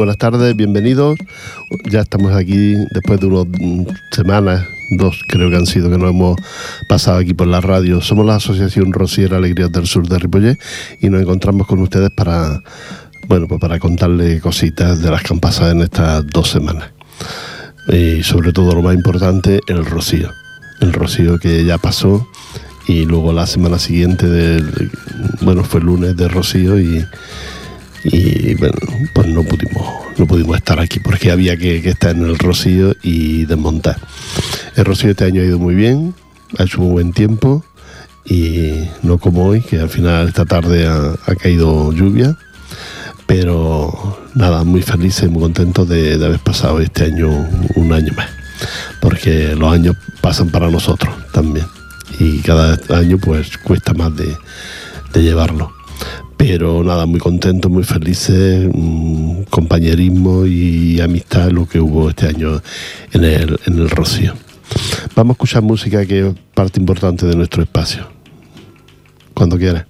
Buenas tardes, bienvenidos. Ya estamos aquí después de unas mm, semanas, dos creo que han sido que nos hemos pasado aquí por la radio. Somos la Asociación Rosiera Alegrías del Sur de Ripollet y nos encontramos con ustedes para, bueno, pues para contarles cositas de las que han pasado en estas dos semanas. Y sobre todo lo más importante, el rocío. El rocío que ya pasó y luego la semana siguiente, del, bueno, fue lunes de rocío y y bueno, pues no pudimos, no pudimos estar aquí porque había que, estar en el Rocío y desmontar. El Rocío este año ha ido muy bien, ha hecho muy buen tiempo y no como hoy, que al final esta tarde ha, caído lluvia, pero nada, muy felices, muy contentos de, haber pasado este año un año más, porque los años pasan para nosotros también. Y cada año pues cuesta más de llevarlo pero nada, muy contento, muy felices, mm, compañerismo y amistad lo que hubo este año en el, en el Rocío. Vamos a escuchar música que es parte importante de nuestro espacio. Cuando quieras.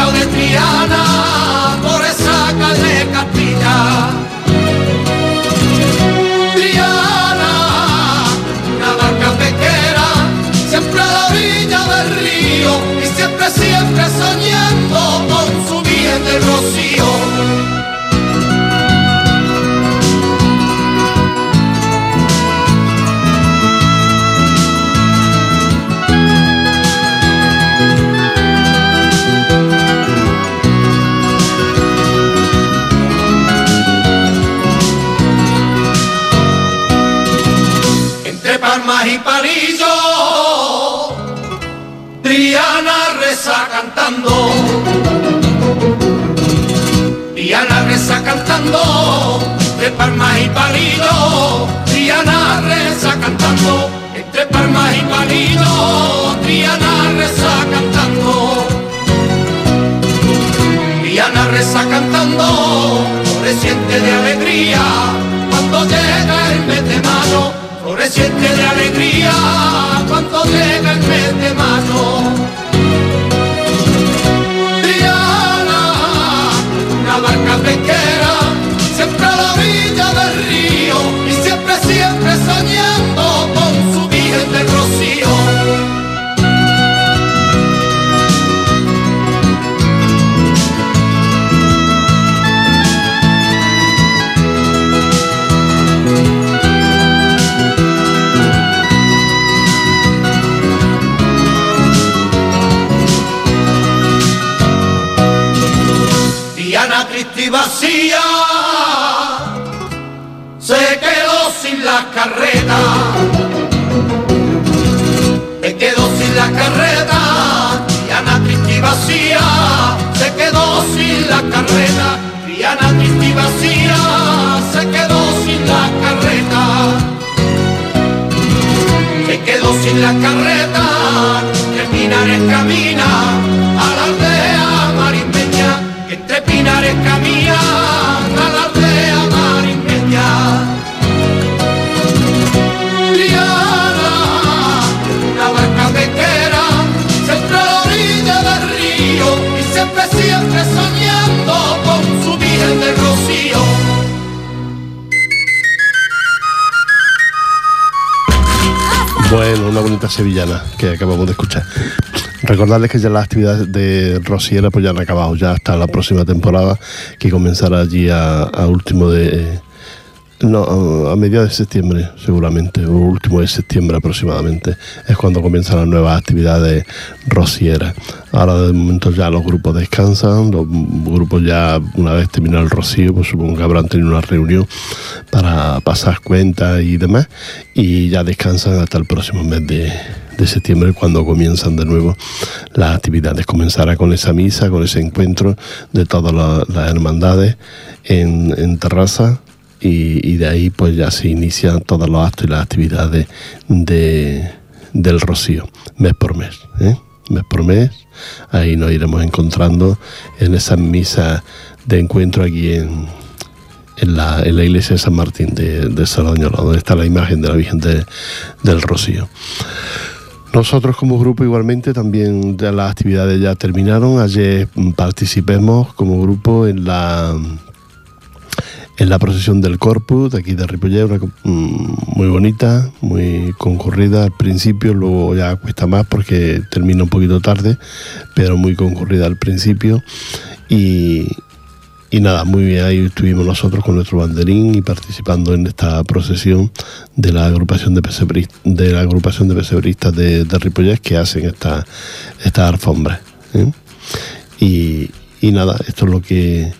Triana, por esa calle Castilla. Triana, una barca pequera, siempre a la orilla del río, y siempre, siempre soñando con su bien del rocío. Cantando, Triana reza cantando, entre Palmas y Palillo, Triana reza cantando, entre Palmas y Palillo, Triana reza cantando, Triana reza cantando, floreciente de alegría, cuando llega sevillana que acabamos de escuchar. Recordarles que ya las actividades de Rosiera pues ya han acabado, ya hasta la próxima temporada que comenzará allí a, a último de... No, a, mediados de septiembre seguramente, o último de septiembre aproximadamente, es cuando comienzan las nuevas actividades rosieras. Ahora de momento ya los grupos descansan, los grupos ya una vez terminado el rocío, pues supongo que habrán tenido una reunión para pasar cuentas y demás, y ya descansan hasta el próximo mes de, de septiembre cuando comienzan de nuevo las actividades. Comenzará con esa misa, con ese encuentro de todas la- las hermandades en, en terraza y, de ahí pues ya se inician todos los actos y las actividades de, del rocío, mes por mes. ¿eh? Mes por mes, ahí nos iremos encontrando en esas misas de encuentro aquí en, en la, en la iglesia de San Martín de, de donde está la imagen de la Virgen de- del Rocío. Nosotros como grupo igualmente también las actividades ya terminaron. Ayer participemos como grupo en la en la procesión del Corpus de aquí de Ripollet, una mm, muy bonita, muy concurrida al principio, luego ya cuesta más porque termina un poquito tarde, pero muy concurrida al principio y, y nada, muy bien, ahí estuvimos nosotros con nuestro banderín y participando en esta procesión de la agrupación de pesebristas de, la agrupación de, pesebristas de, de que hacen esta, estas alfombras. ¿eh? Y, y nada, esto es lo que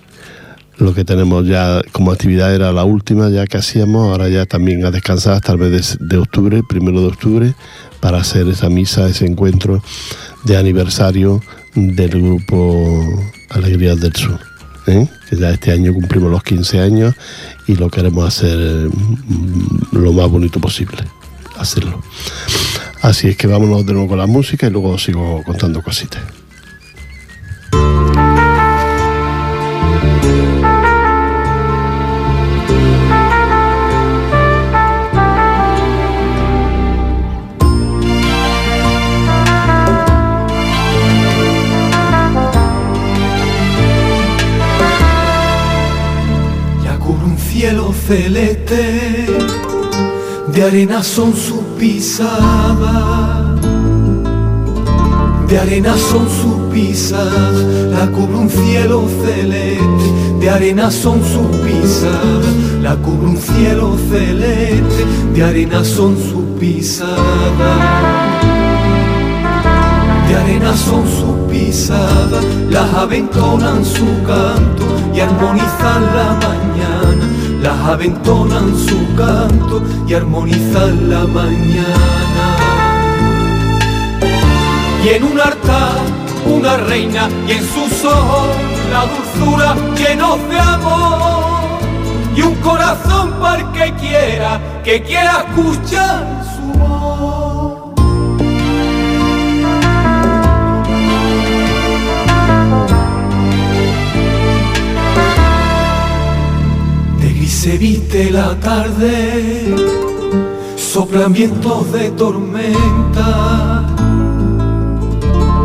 lo que tenemos ya como actividad era la última ya que hacíamos, ahora ya también a descansar el mes de, de octubre, primero de octubre, para hacer esa misa, ese encuentro de aniversario del grupo Alegrías del Sur. ¿eh? Que ya este año cumplimos los 15 años y lo queremos hacer mm, lo más bonito posible, hacerlo. Así es que vámonos de nuevo con la música y luego sigo contando cositas. Celeste, de arena son sus pisadas, de arena son sus pisadas, la cubre un cielo celeste, de arena son sus pisadas, la cubre un cielo celeste, de arena son sus pisadas. De arena son sus pisadas, las aventonan su canto y armonizan la mañana, las aventonan su canto y armonizan la mañana. Y en un altar una reina y en sus ojos la dulzura llenos de amor y un corazón para el que quiera, que quiera escuchar su voz. Viste la tarde, soplan vientos de tormenta,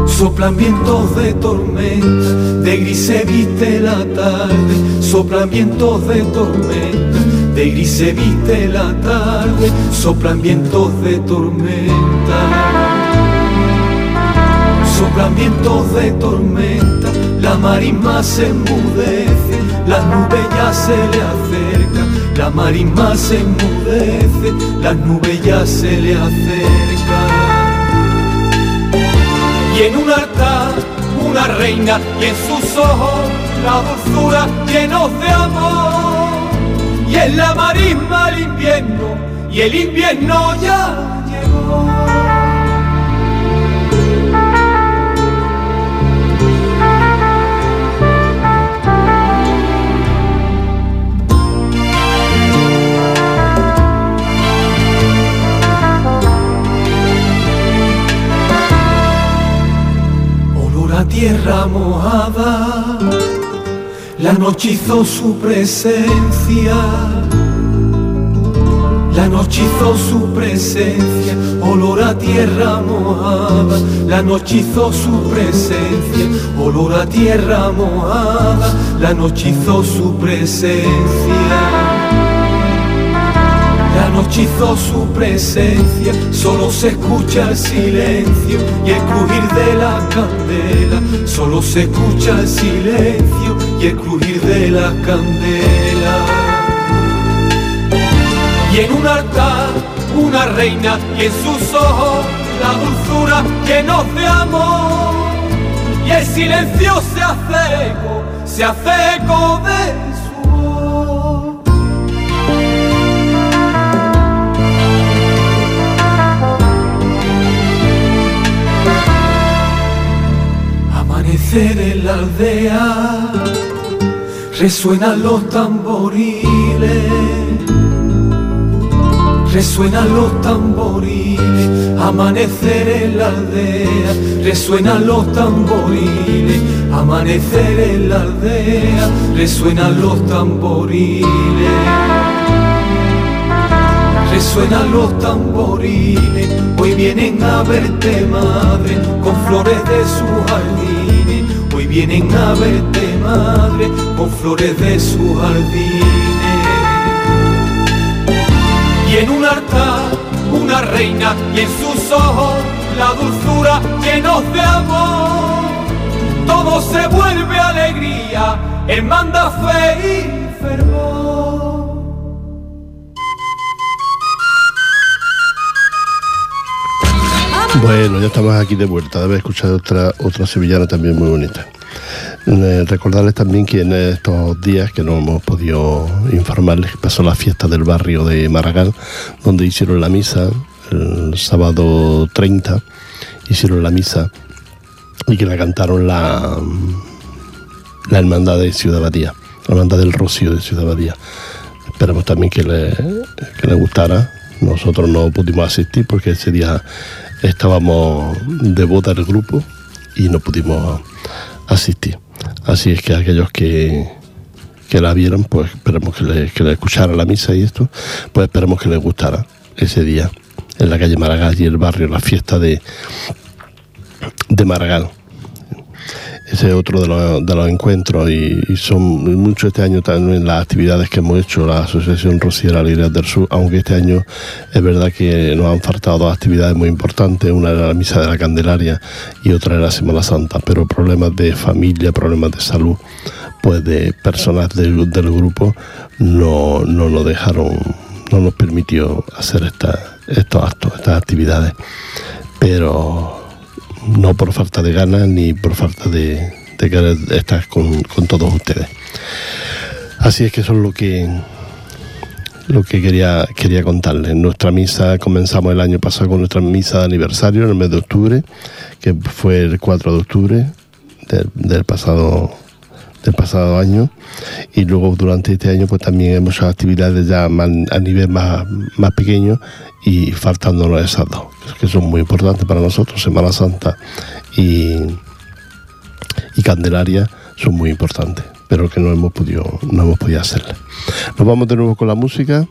soplan vientos de tormenta, de gris se viste la tarde, soplan vientos de tormenta, de gris se viste la tarde, soplan vientos de tormenta. Soplan vientos de tormenta, la marisma se enmudece, las nubes ya se le acercan, la marisma se enmudece, las nubes ya se le acercan. Y en un altar una reina y en sus ojos la dulzura llenos de amor, y en la marisma invierno y el invierno ya llegó. Olor a tierra mojada, la noche hizo su presencia la noche hizo su presencia, olor a tierra mojada. La noche hizo su presencia, olor a tierra mojada. La noche hizo su presencia. La noche hizo su presencia, solo se escucha el silencio y el crujir de la candela. Solo se escucha el silencio y el crujir de la candela. Y en un altar una reina y en sus ojos la dulzura llenos de amor. Y el silencio se hace eco, se hace eco de En la aldea, resuenan los tamboriles resuenan los tamboriles, amanecer en la aldea, resuenan los tamboriles, amanecer en la aldea, resuenan los tamboriles. Resuenan los tamboriles, hoy vienen a verte madre, con flores de sus jardines, vienen a verte madre, con flores de sus jardines y en un altar una reina y en sus ojos la dulzura llenos de amor. Todo se vuelve alegría, manda fe y fervor. Bueno, ya estamos aquí de vuelta de haber escuchado otra, otra sevillana también muy bonita. Eh, recordarles también que en estos días que no hemos podido informarles pasó la fiesta del barrio de Maragall, donde hicieron la misa el sábado 30, hicieron la misa y que la cantaron la, la hermandad de Ciudad Badía, la hermandad del Rocío de Ciudad Badía. Esperamos también que le, que le gustara. Nosotros no pudimos asistir porque ese día estábamos de boda el grupo y no pudimos asistir. Así es que aquellos que, que la vieron, pues esperemos que le, que le escucharan la misa y esto, pues esperemos que les gustara ese día en la calle Maragall y el barrio, la fiesta de, de Maragall. Ese es otro de los, de los encuentros y, son mucho este año también las actividades que hemos hecho la Asociación Rociera Alegrías del Sur, aunque este año es verdad que nos han faltado dos actividades muy importantes, una era la Misa de la Candelaria y otra era la Semana Santa, pero problemas de familia, problemas de salud, pues de personas del, del grupo no, no nos dejaron, no nos permitió hacer estos actos, estas actividades. Pero no por falta de ganas ni por falta de, querer estar con, todos ustedes. Así es que eso es lo que lo que quería, quería contarles. Nuestra misa, comenzamos el año pasado con nuestra misa de aniversario en el mes de octubre, que fue el 4 de octubre del, pasado del pasado año y luego durante este año pues también hemos hecho actividades ya a nivel más, más pequeño y faltándonos esas dos, que son muy importantes para nosotros, Semana Santa y, y Candelaria son muy importantes, pero que no hemos podido, no hemos podido hacerle. Nos vamos de nuevo con la música.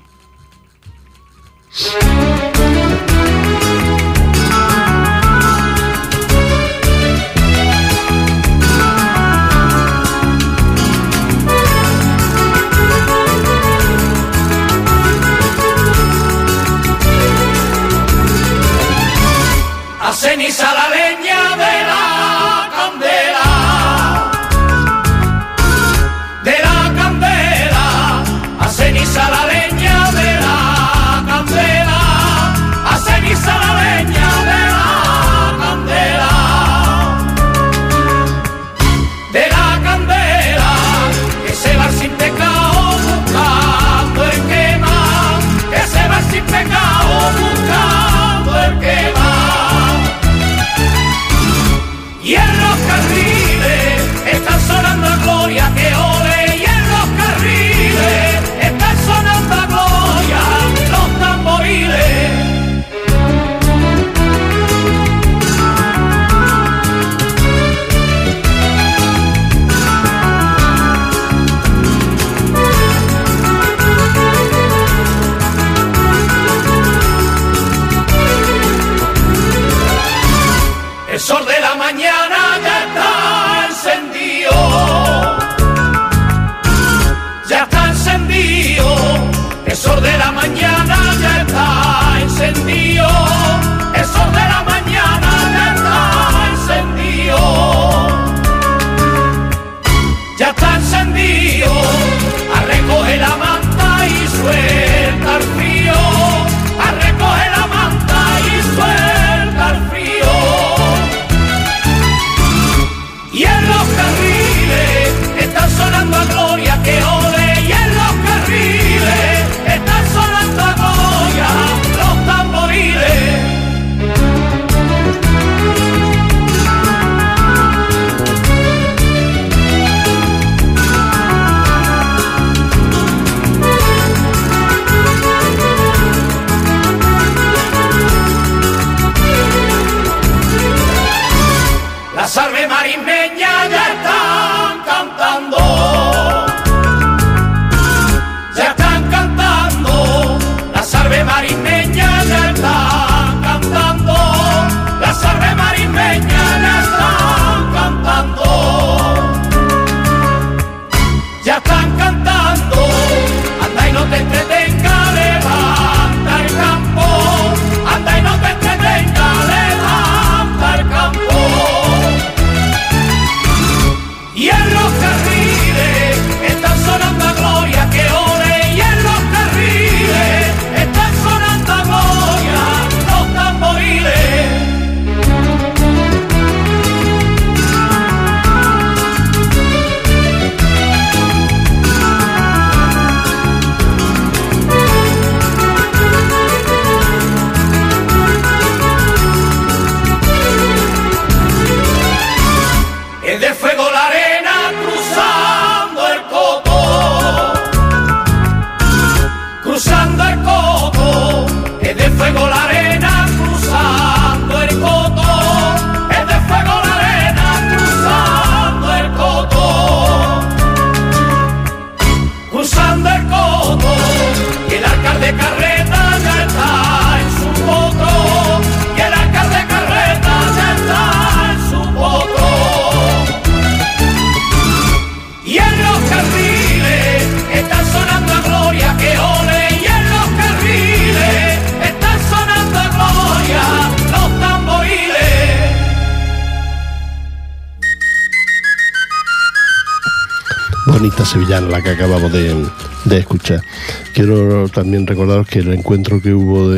Quiero también recordaros que el encuentro que hubo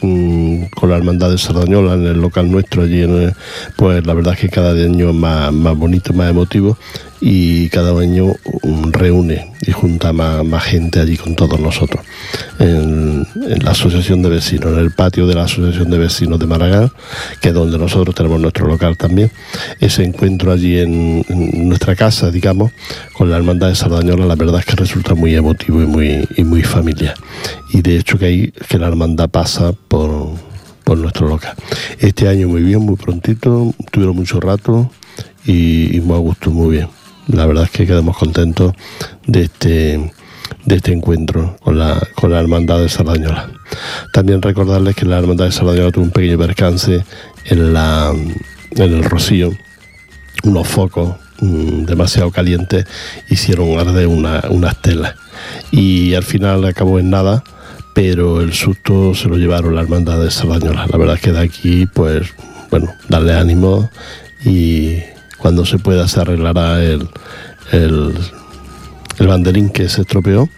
mm, con la Hermandad de Sardañola en el local nuestro allí, pues la verdad es que cada año es más, más bonito, más emotivo y cada año mm, reúne y junta más, gente allí con todos nosotros. En, la Asociación de Vecinos, en el patio de la Asociación de Vecinos de Maragall, que es donde nosotros tenemos nuestro local también. Ese encuentro allí en, nuestra casa, digamos, con la Hermandad de Sardañola, la verdad es que resulta muy emotivo y muy, y muy familiar. Y de hecho que ahí que la hermandad pasa por, por nuestro local. Este año muy bien, muy prontito, tuvieron mucho rato y, y muy a muy bien. La verdad es que quedamos contentos de este, de este encuentro con la, con la hermandad de Sardañola. También recordarles que la hermandad de Sardañola tuvo un pequeño percance en, la, en el Rocío, unos focos mm, demasiado calientes hicieron arder una, unas telas. Y al final acabó en nada pero el susto se lo llevaron la hermandad de Sardañola. La verdad es que de aquí pues bueno darle ánimo y cuando se pueda se arreglará el, el, el banderín que se estropeó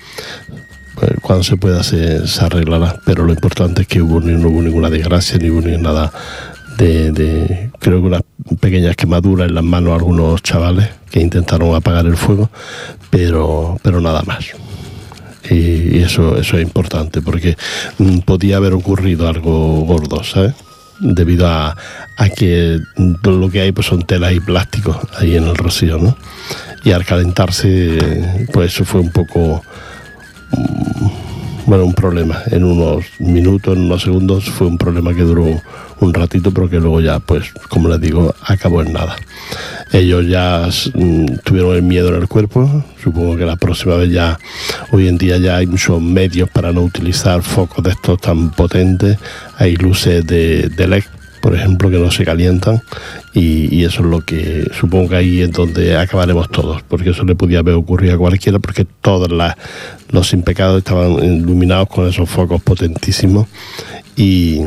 pues, cuando se pueda se, arreglará pero lo importante es que no hubo ninguna desgracia ni hubo ni nada de, de- creo que unas pequeñas quemaduras en las manos a algunos chavales que intentaron apagar el fuego, pero, pero nada más. Y, y eso, eso es importante porque mm, podía haber ocurrido algo gordo, ¿sabes? Debido a, a que todo lo que hay pues son telas y plásticos ahí en el rocío, ¿no? Y al calentarse, pues fue un poco bueno, un problema. En unos minutos, en unos segundos, fue un problema que duró un ratito, pero que luego ya, pues, como les digo, acabó en nada. Ellos ya mm, tuvieron el miedo en el cuerpo. Supongo que la próxima vez ya, hoy en día ya hay muchos medios para no utilizar focos de estos tan potentes. Hay luces de, de LED por ejemplo, que no se calientan y, eso es lo que supongo que ahí es donde acabaremos todos, porque eso le podía haber ocurrido a cualquiera, porque todos las- los impecados estaban iluminados con esos focos potentísimos y,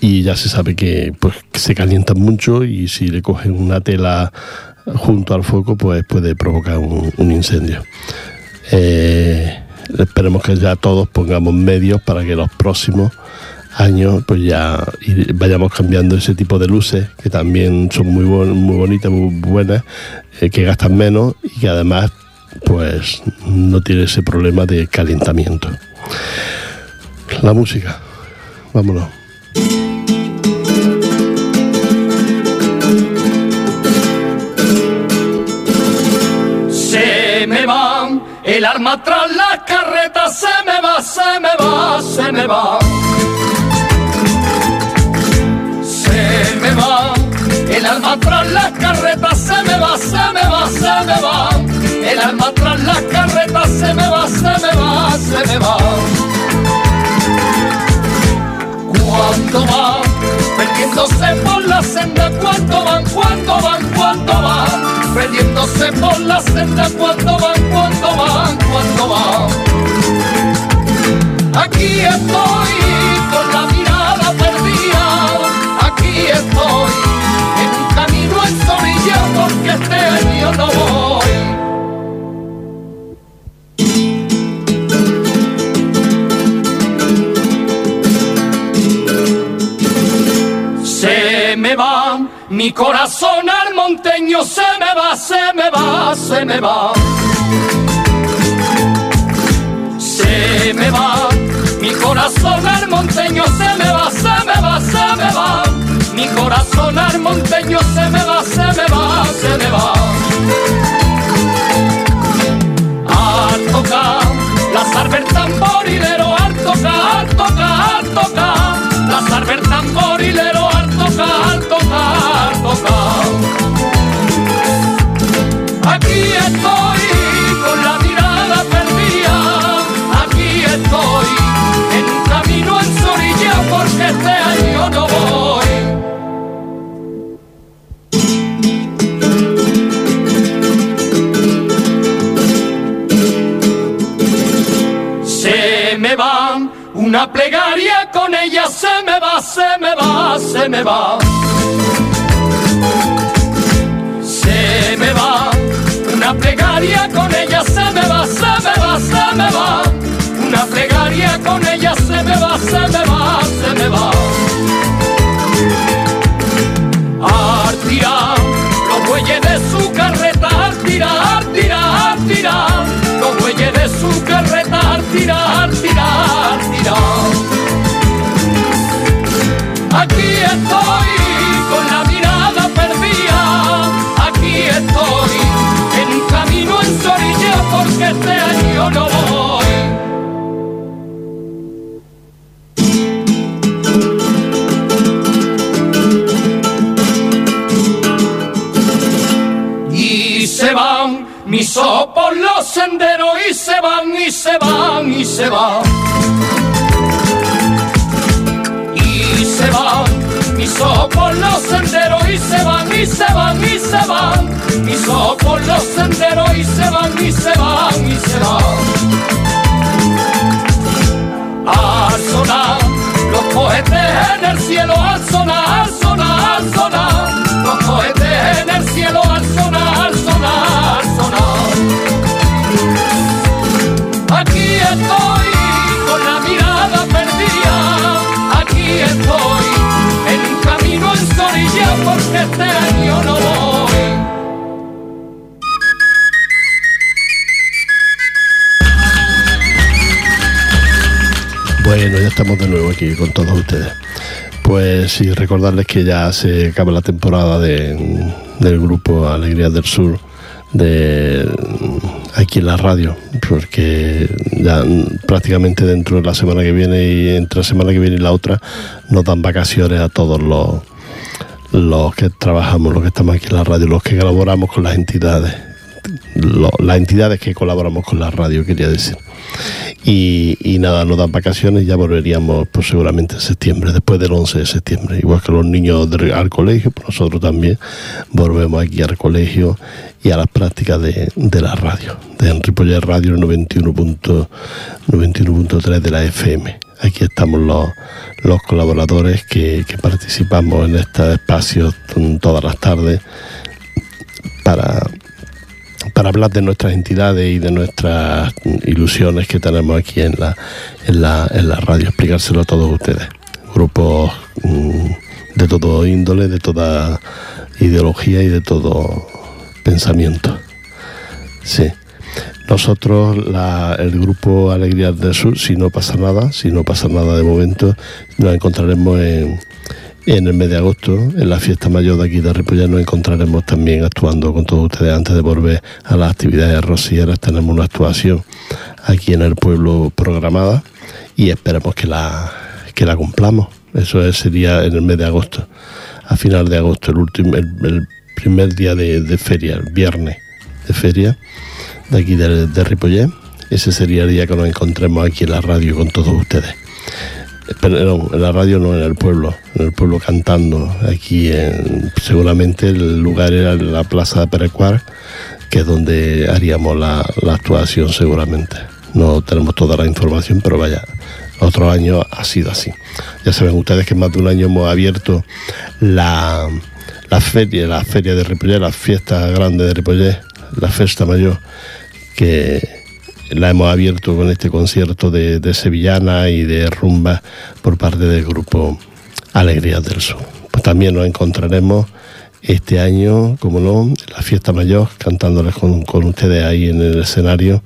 y ya se sabe que, pues, se calientan mucho y si le cogen una tela junto al foco, pues puede provocar un, un incendio. Eh, esperemos que ya todos pongamos medios para que los próximos años pues ya vayamos cambiando ese tipo de luces que también son muy, bon- muy bonitas, muy buenas, eh, que gastan menos y que además pues no tiene ese problema de calentamiento. La música, vámonos. Se me va, el arma tras la carreta, se me va, se me va, se me va. Alma tras la carreta, se me va, se me va, se me va. El alma tras la carreta, se me va, se me va, se me va. Cuando va, perdiéndose por la senda, cuando van, cuando van, cuando van, perdiéndose por la me va. Se me va, una plegaria con ella se me va, se me va, se me va. Una plegaria con ella se me va, se me va, se me va. A tirar los bueyes de su carreta, a tirar, tirar, tirar los bueyes de su carreta, a tirar, tirar, van mis ojos por los senderos y se van y se van y se van. Y se van mis ojos por los senderos y se van y se van y se van. Mis ojos por los senderos y se van y se van y se van. Al sonar los cohetes en el cielo, al sonar, al sonar, al sonar. Los cohetes en el cielo, al sonar, al sonar. Estoy con la mirada perdida. Aquí estoy en un camino en Sorilla porque este año no voy. Bueno, ya estamos de nuevo aquí con todos ustedes. Pues sí, recordarles que ya se acaba la temporada de- del grupo Alegrías del Sur de aquí en la radio, porque ya prácticamente dentro de la semana que viene y entre la semana que viene y la otra nos dan vacaciones a todos los los que trabajamos, los que estamos aquí en la radio, los que colaboramos con las entidades, las entidades que colaboramos con la radio, quería decir. Y, nada, nos dan vacaciones ya volveríamos pues, seguramente en septiembre, después del 11 de septiembre. Igual que los niños al colegio, pues nosotros también volvemos aquí al colegio y a las prácticas de, de la radio, de Enripoller Radio 91.3 91.3 de la FM. Aquí estamos los, colaboradores que, que participamos en estos espacios todas las tardes para, para hablar de nuestras entidades y de nuestras ilusiones que tenemos aquí en la, en la, en la radio, explicárselo a todos ustedes. Grupos mm, de todo índole, de toda ideología y de todo pensamiento. Sí. Nosotros, el grupo Alegrías del Sur, si no pasa nada, si no pasa nada de momento, nos encontraremos en, en el mes de agosto, en la fiesta mayor de aquí de Ripollet, nos encontraremos también actuando con todos ustedes antes de volver a las actividades rosilleras. Tenemos una actuación aquí en el pueblo programada y esperemos que la, que la cumplamos. Eso es- sería en el mes de agosto, a final de agosto, el, último, el, primer día de, de feria, el viernes de feria de aquí de, de Ripollet. Ese sería el día que nos encontremos aquí en la radio con todos ustedes. Pero no, en la radio no, en el pueblo, en el pueblo cantando. Aquí en, seguramente el lugar era la Plaza de Perecuar, que es donde haríamos la, actuación seguramente. No tenemos toda la información, pero vaya, otro año ha sido así. Ya saben ustedes que más de un año hemos abierto la, la feria, la feria de Ripollet, la fiesta grande de Ripollet, la fiesta mayor, que la hemos abierto con este concierto de, sevillana y de rumba por parte del grupo Alegrías del Sur. Pues también nos encontraremos este año, como no, en la fiesta mayor, cantándoles con, ustedes ahí en el escenario,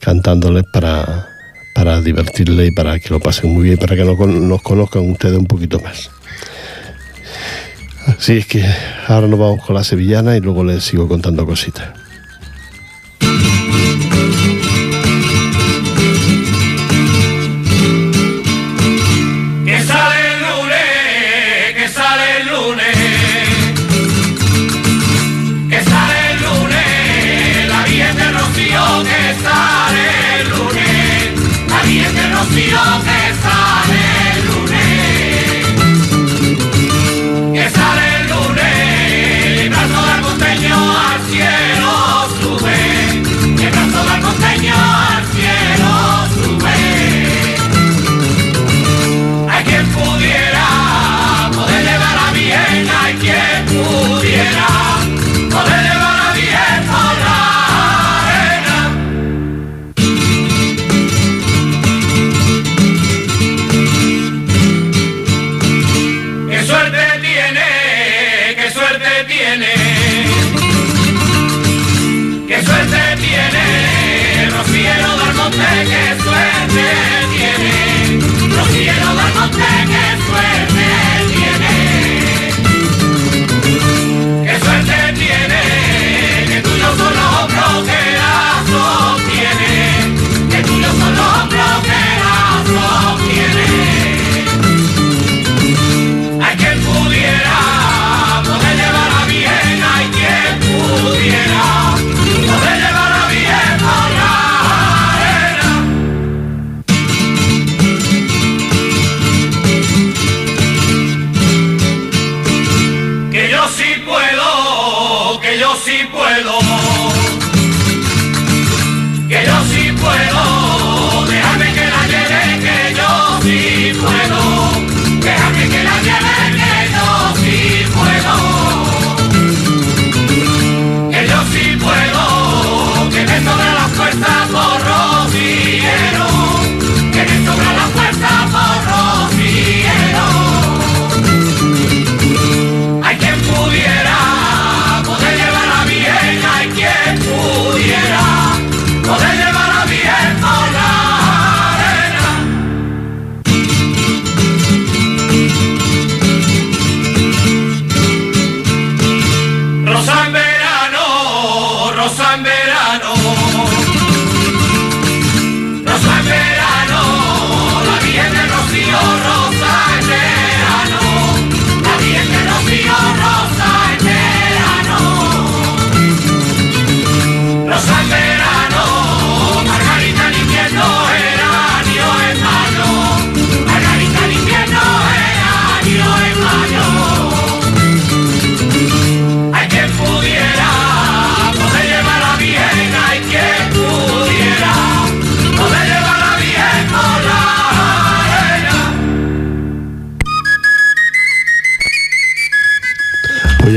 cantándoles para, para divertirles y para que lo pasen muy bien, para que nos, nos conozcan ustedes un poquito más. Así es que ahora nos vamos con la sevillana y luego les sigo contando cositas.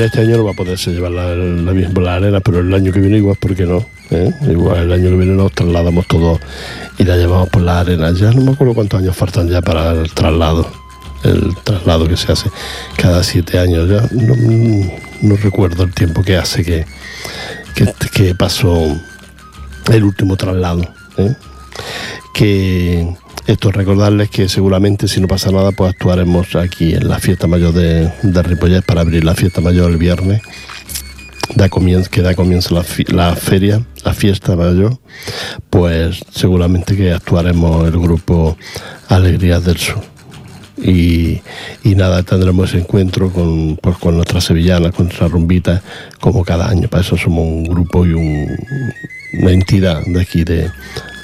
Este año no va a poderse llevar la, la misma arena, pero el año que viene igual, ¿por qué no? ¿Eh? Igual el año que viene nos trasladamos todos y la llevamos por la arena. Ya no me acuerdo cuántos años faltan ya para el traslado, el traslado que se hace cada siete años. Ya no, recuerdo el tiempo que hace que, que, que pasó el último traslado. ¿eh? Que esto recordarles que seguramente si no pasa nada pues actuaremos aquí en la fiesta mayor de, de Ripollet para abrir la fiesta mayor el viernes da comienzo, que da comienzo la, la feria, la fiesta mayor, pues seguramente que actuaremos el grupo Alegrías del Sur. Y, y nada, tendremos ese encuentro con, pues, con nuestras sevillanas, con nuestras rumbitas, como cada año. Para eso somos un grupo y un- una entidad de aquí de,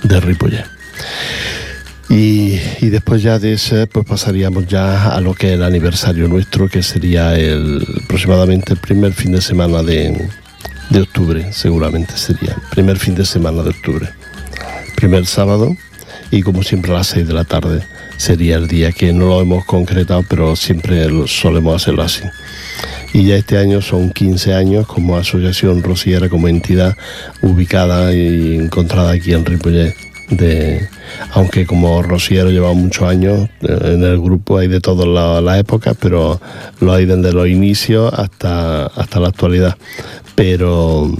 de Ripollet. Y, después ya de ese, pues pasaríamos ya a lo que es el aniversario nuestro, que sería el aproximadamente el primer fin de semana de, de octubre, seguramente sería. Primer fin de semana de octubre. Primer sábado, y como siempre a las 6 de la tarde sería el día que no lo hemos concretado, pero siempre solemos hacerlo así. Y ya este año son 15 años como asociación rociera, como entidad ubicada y encontrada aquí en Ripollet. De, aunque como rociero llevamos muchos años eh, en el grupo, hay de todas la- las épocas, pero lo hay desde los inicios hasta, hasta la actualidad. Pero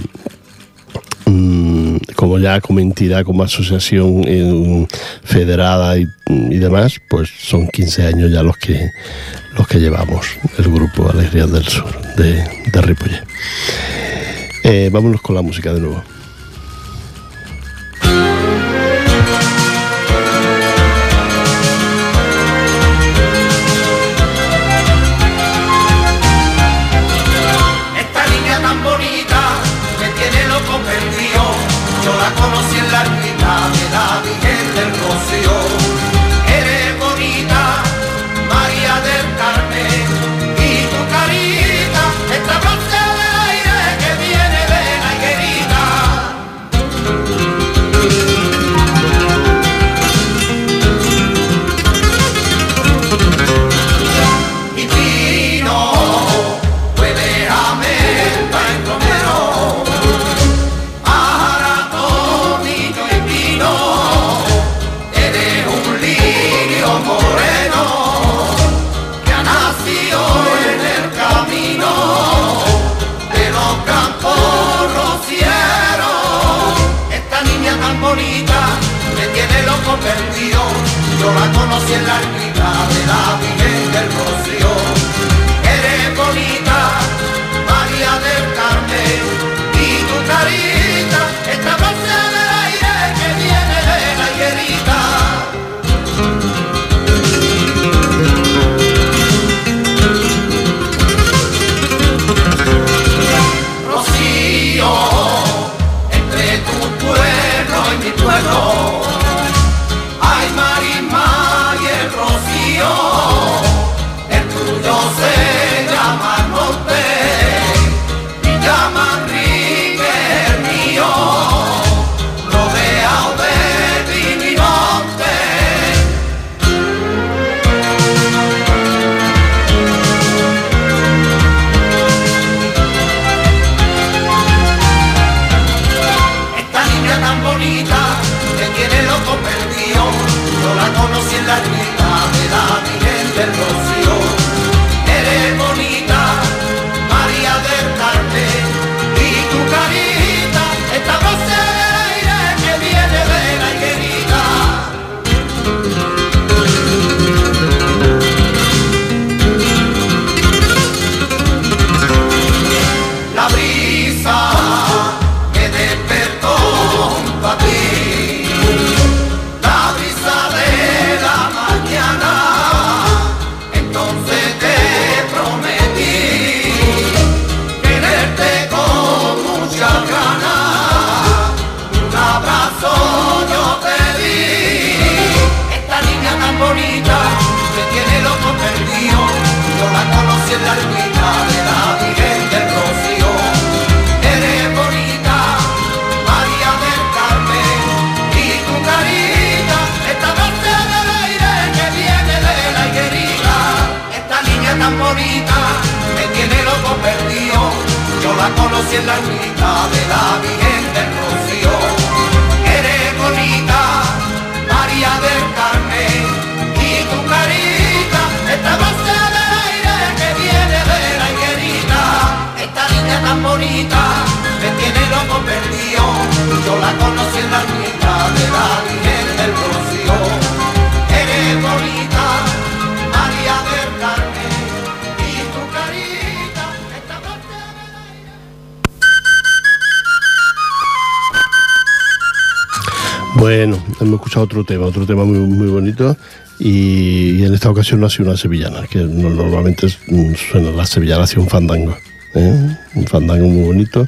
mm, como ya como entidad, como asociación eh, federada y, y demás, pues son 15 años ya los que los que llevamos el grupo Alegrías del Sur de, de Ripollet. Eh, vámonos con la música de nuevo. Bueno, hemos escuchado otro tema, otro tema muy, muy bonito. Y, en esta ocasión no ha sido una sevillana, que no- normalmente mm, suena la sevillana hacia un fandango. ¿eh? Un fandango muy bonito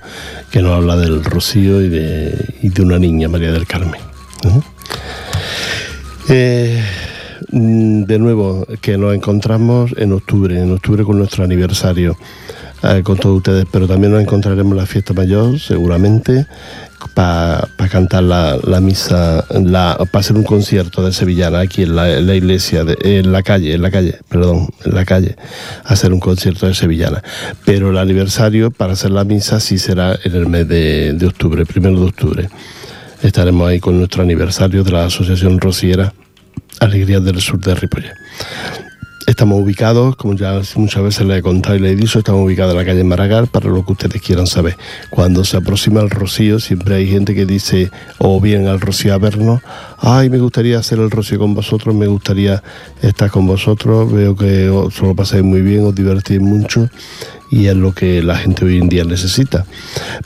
que nos habla del rocío y de, y de una niña, María del Carmen. ¿eh? Eh, mm, de nuevo, que nos encontramos en octubre, en octubre con nuestro aniversario con todos ustedes, pero también nos encontraremos en la fiesta mayor, seguramente, para cantar la, la misa, para hacer un concierto de sevillana aquí en la, la iglesia, en la calle, en la calle, perdón, en la calle, hacer un concierto de sevillana. Pero el aniversario para hacer la misa sí será en el mes de, de octubre, primero de octubre. Estaremos ahí con nuestro aniversario de la Asociación Rociera Alegrías del Sur de Ripollet. Estamos ubicados, como ya muchas veces les he contado y les he dicho, estamos ubicados en la calle Maragall para lo que ustedes quieran saber. Cuando se aproxima el rocío, siempre hay gente que dice, o vienen al rocío a vernos, ay, me gustaría hacer el rocío con vosotros, me gustaría estar con vosotros, veo que os lo pasáis muy bien, os divertís mucho y es lo que la gente hoy en día necesita.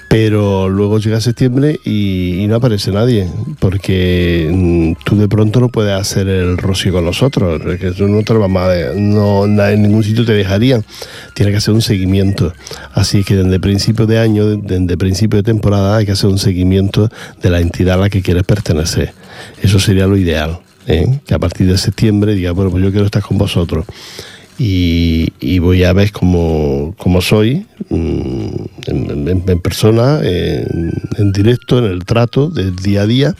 Pero luego llega septiembre y, y no aparece nadie, porque mm, tú de pronto no puedes hacer el rocío con nosotros, que no en ningún sitio te dejarían. Tiene que hacer un seguimiento. Así que desde principio de año, desde principio de temporada, hay que hacer un seguimiento de la entidad a la que quieres pertenecer. Eso sería lo ideal. ¿eh? Que a partir de septiembre diga, bueno, pues yo quiero estar con vosotros y, y voy a ver cómo, cómo soy mm, en, persona, en, directo, en el trato del día a día,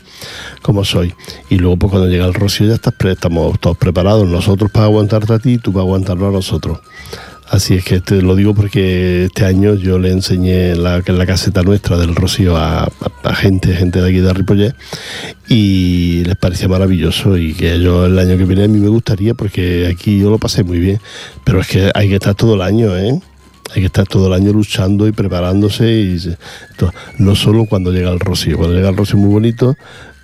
cómo soy. Y luego pues cuando llega el rocío ya estás estamos todos preparados, nosotros para aguantarte a ti y tú para aguantarlo a nosotros. Así es que te lo digo porque este año yo le enseñé la, la caseta nuestra del Rocío a, gente, gente de aquí de Ripollet, y les parecía maravilloso y que yo el año que viene a mí me gustaría porque aquí yo lo pasé muy bien, pero es que hay que estar todo el año, ¿eh? Hay que estar todo el año luchando y preparándose y no solo cuando llega el Rocío, cuando llega el Rocío muy bonito,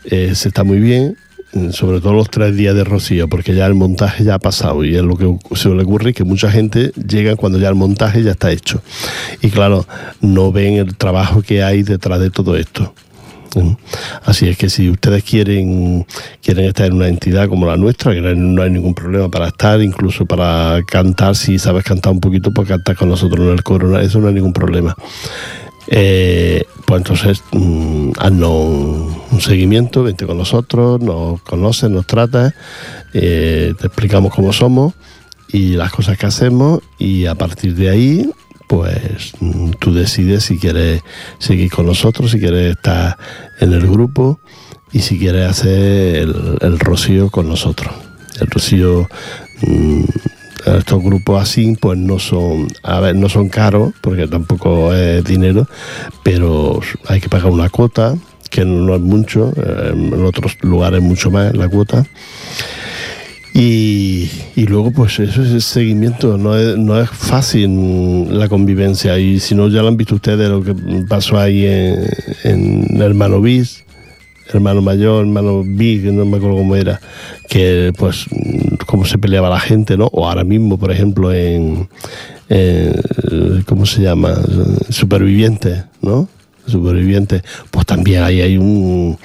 eh, se está muy bien, sobre todo los tres días de Rocío, porque ya el montaje ya ha pasado y es lo que se le ocurre que mucha gente llega cuando ya el montaje ya está hecho. Y claro, no ven el trabajo que hay detrás de todo esto. ¿Mm? Así es que si ustedes quieren, quieren estar en una entidad como la nuestra, que no hay, ningún problema para estar, incluso para cantar, si sabes cantar un poquito, pues cantar con nosotros en el coro, eso no hay ningún problema. Eh, pues entonces mm, haznos un, seguimiento, vente con nosotros, nos conoces, nos tratas, eh, te explicamos cómo somos y las cosas que hacemos y a partir de ahí pues mm, tú decides si quieres seguir con nosotros, si quieres estar en el grupo y si quieres hacer el, el rocío con nosotros. El rocío, mm, estos grupos así, pues no son, a ver, no son caros, porque tampoco es dinero, pero hay que pagar una cuota, que no es mucho, eh, en otros lugares mucho más la cuota. Y, y luego, pues eso es el seguimiento, no es, no es fácil la convivencia. Y si no, ya lo han visto ustedes lo que pasó ahí en, en Hermano Bis, hermano mayor, hermano Big, no me acuerdo cómo era, que pues cómo se peleaba la gente, ¿no? O ahora mismo, por ejemplo, en, ¿cómo se llama? Supervivientes, ¿no? Supervivientes, pues también ahí hay un,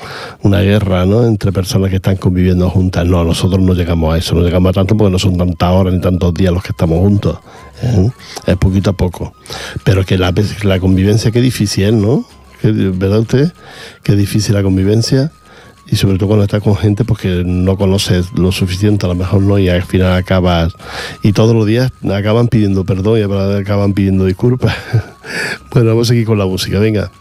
una guerra, ¿no? Entre personas que están conviviendo juntas. No, nosotros no llegamos a eso, no llegamos a tanto porque no son tantas horas ni tantos días los que estamos juntos. ¿eh? Es poquito a poco. Pero que la, la convivencia, qué difícil ¿no? Que- ¿Verdad usted? Qué difícil la convivencia. Y sobre todo cuando estás con gente porque no conoces lo suficiente, a lo mejor no, y al final acabas. Y todos los días acaban pidiendo perdón y acaban pidiendo disculpas. bueno, vamos a seguir con la música, venga.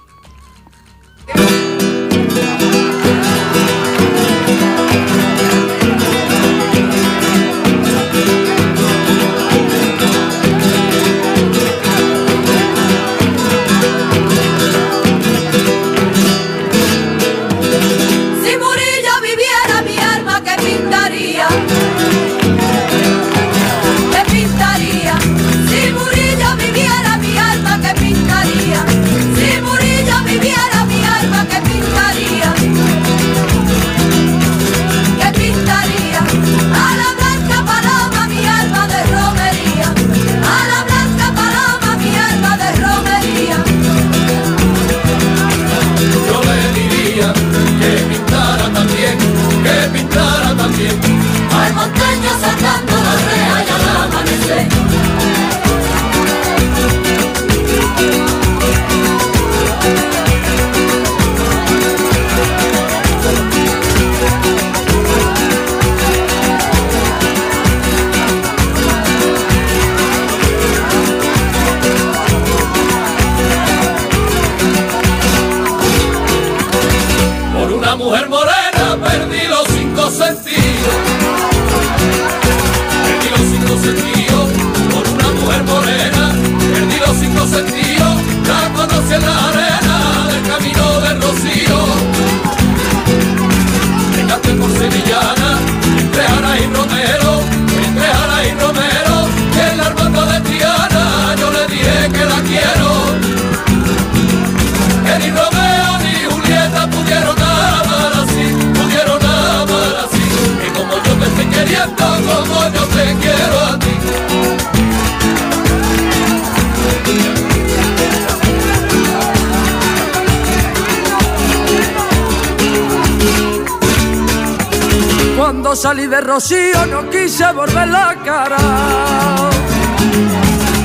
Volver la cara.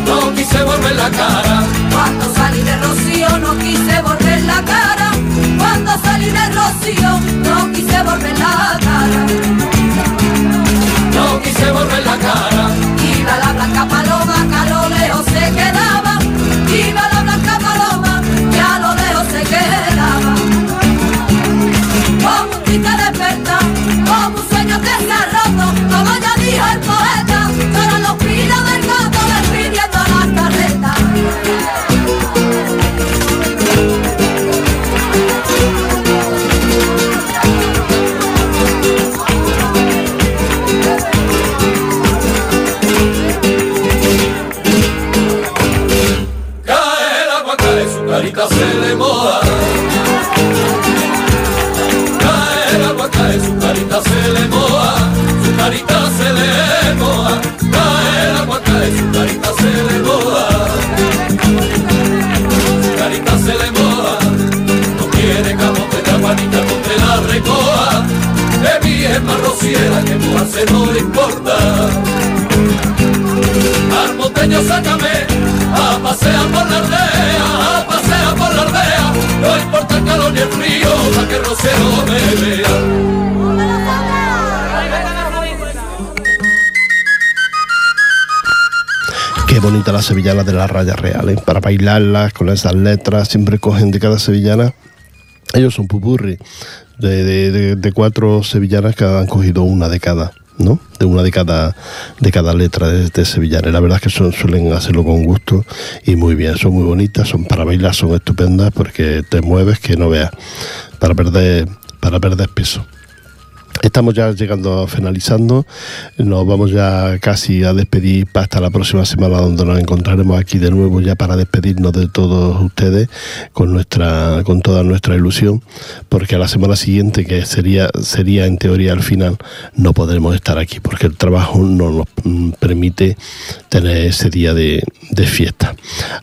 No quise volver la cara, Cuando salí de Rocío no quise volver la cara. Cuando salí de Rocío no quise volver la cara. no quise volver la cara. Iba la blanca mojarse no le importa. Armoteño, sácame a pasear por la aldea, a pasear por la aldea. No importa el calor ni el frío, para que Rocío me vea. Qué bonita la sevillana de las rayas reales. Para bailarlas con esas letras, siempre cogen de cada sevillana. Ellos son pupurri de, cuatro sevillanas que han cogido una de cada, ¿no? De una de cada, de cada letra de, de sevillana. La verdad es que suelen hacerlo con gusto y muy bien. Son muy bonitas, son para bailar, son estupendas porque te mueves que no veas. Para perder, para perder peso. Estamos ya llegando, finalizando. Nos vamos ya casi a despedir hasta la próxima semana, donde nos encontraremos aquí de nuevo ya para despedirnos de todos ustedes con nuestra, con toda nuestra ilusión, porque a la semana siguiente, que sería, sería en teoría al final, no podremos estar aquí, porque el trabajo no nos permite tener ese día de, de fiesta.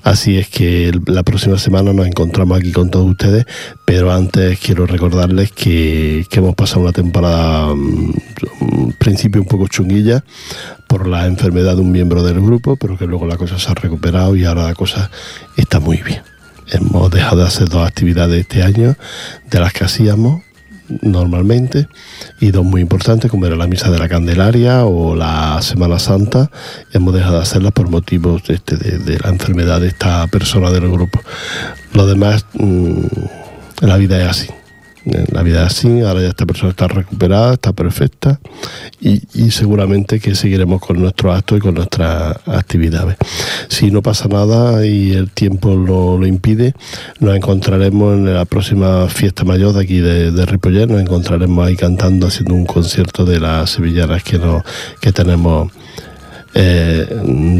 Así es que la próxima semana nos encontramos aquí con todos ustedes, pero antes quiero recordarles que hemos pasado una temporada mm, en principio un poco chunguilla por la enfermedad de un miembro del grupo, pero que luego la cosa se ha recuperado y ahora la cosa está muy bien. Hemos dejado de hacer dos actividades este año de las que hacíamos normalmente y dos muy importantes como era la misa de la Candelaria o la Semana Santa. Hemos dejado de hacerlas por motivos este, de, la enfermedad de esta persona del grupo. Lo demás mm, la vida es así la vida así, ahora ya esta persona está recuperada, está perfecta y, seguramente que seguiremos con nuestros actos y con nuestras actividades. Si no pasa nada y el tiempo lo, lo impide, nos encontraremos en la próxima fiesta mayor de aquí de, de nos encontraremos ahí cantando, haciendo un concierto de las sevillanas que, que tenemos eh,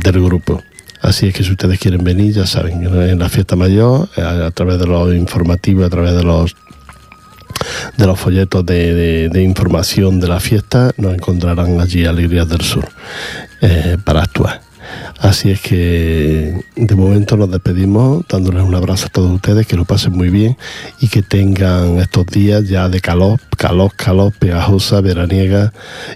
del grupo. Así es que si ustedes quieren venir, ya saben, en la fiesta mayor, eh, a través de los informativos, a través de los de los folletos de, información de la fiesta, nos encontrarán allí Alegrías del Sur eh, para actuar. Así es que de momento nos despedimos dándoles un abrazo a todos ustedes, que lo pasen muy bien y que tengan estos días ya de calor, calor, calor, pegajosa, veraniega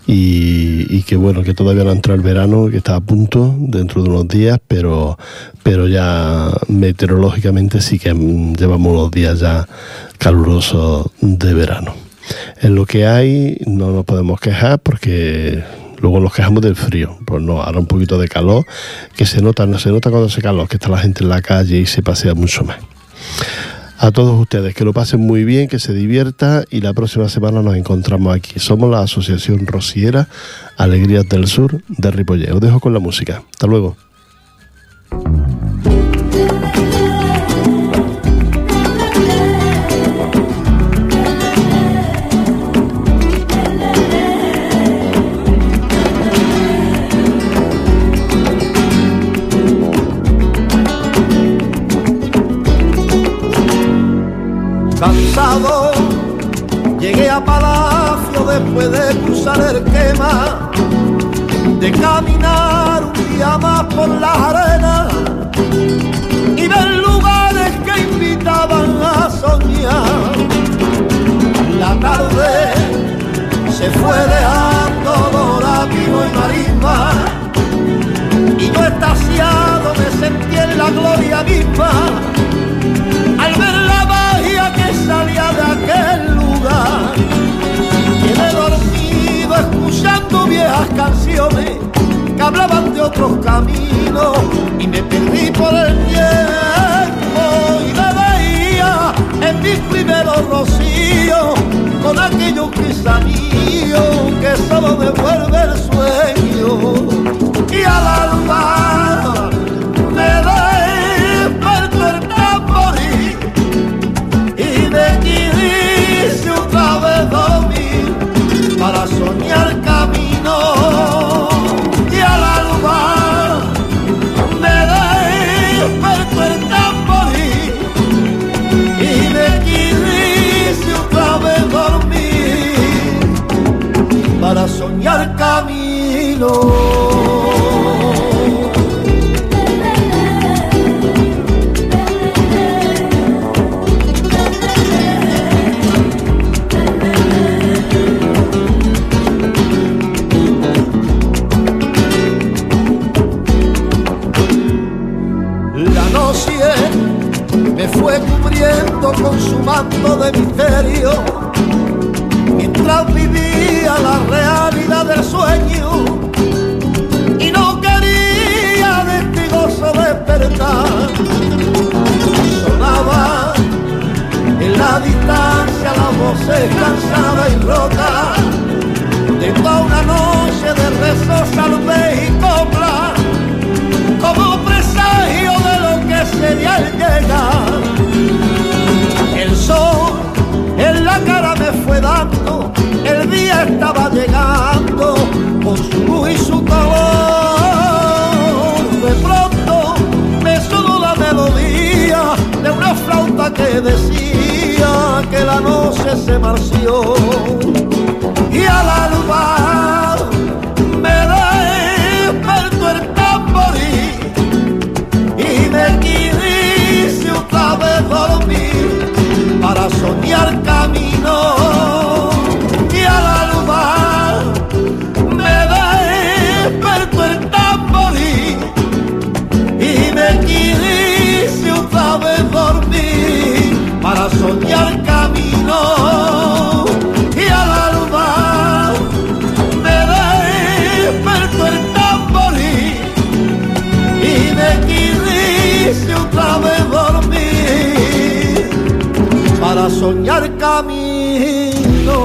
y, que bueno, que todavía no ha entrado el verano, que está a punto dentro de unos días, pero, pero ya meteorológicamente sí que mm, llevamos unos días ya calurosos de verano. En lo que hay no nos podemos quejar porque luego nos quejamos del frío. Pues no, ahora un poquito de calor, que se nota, no se nota cuando hace calor, que está la gente en la calle y se pasea mucho más. A todos ustedes, que lo pasen muy bien, que se divierta y la próxima semana nos encontramos aquí. Somos la Asociación Rociera Alegrías del Sur de Ripollé. Os dejo con la música. Hasta luego. Palacio después de cruzar el quema, de caminar un día más por las arenas y ver lugares que invitaban a soñar. La tarde se fue dejando hablaban de otros caminos y me perdí por el tiempo y me veía en mis primeros rocíos con aquellos pisanillos que solo devuelve el sueño. Y al alma me fue cubriendo con su manto de misterio voz cansada y rota de toda una noche de rezos, salve y copla como presagio de lo que sería el llegar. El sol en la cara me fue dando, el día estaba llegando con su luz y su color. De pronto me sonó la melodía de una flauta que decía la noche se marció y al alba me despertó el tamborí y me quise otra vez dormir para soñar camino soñar camino.